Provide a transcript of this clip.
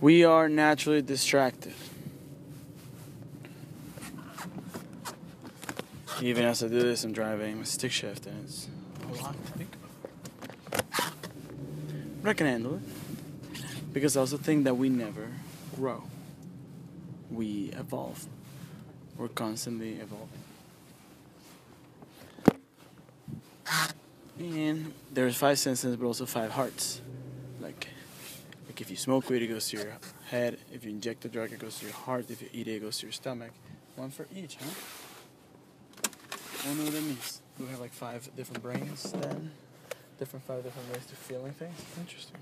We are naturally distracted. Even as I do this, I'm driving a stick shift, and it's a lot to think about. But I can handle it because I also think that we never grow. We evolve. We're constantly evolving. And there's five senses, but also five hearts. Like, like if you smoke weed, it goes to your head. If you inject the drug, it goes to your heart. If you eat it, it goes to your stomach. One for each, huh? I don't know what that means. We have like five different brains then? Different five different ways to feeling things? Interesting.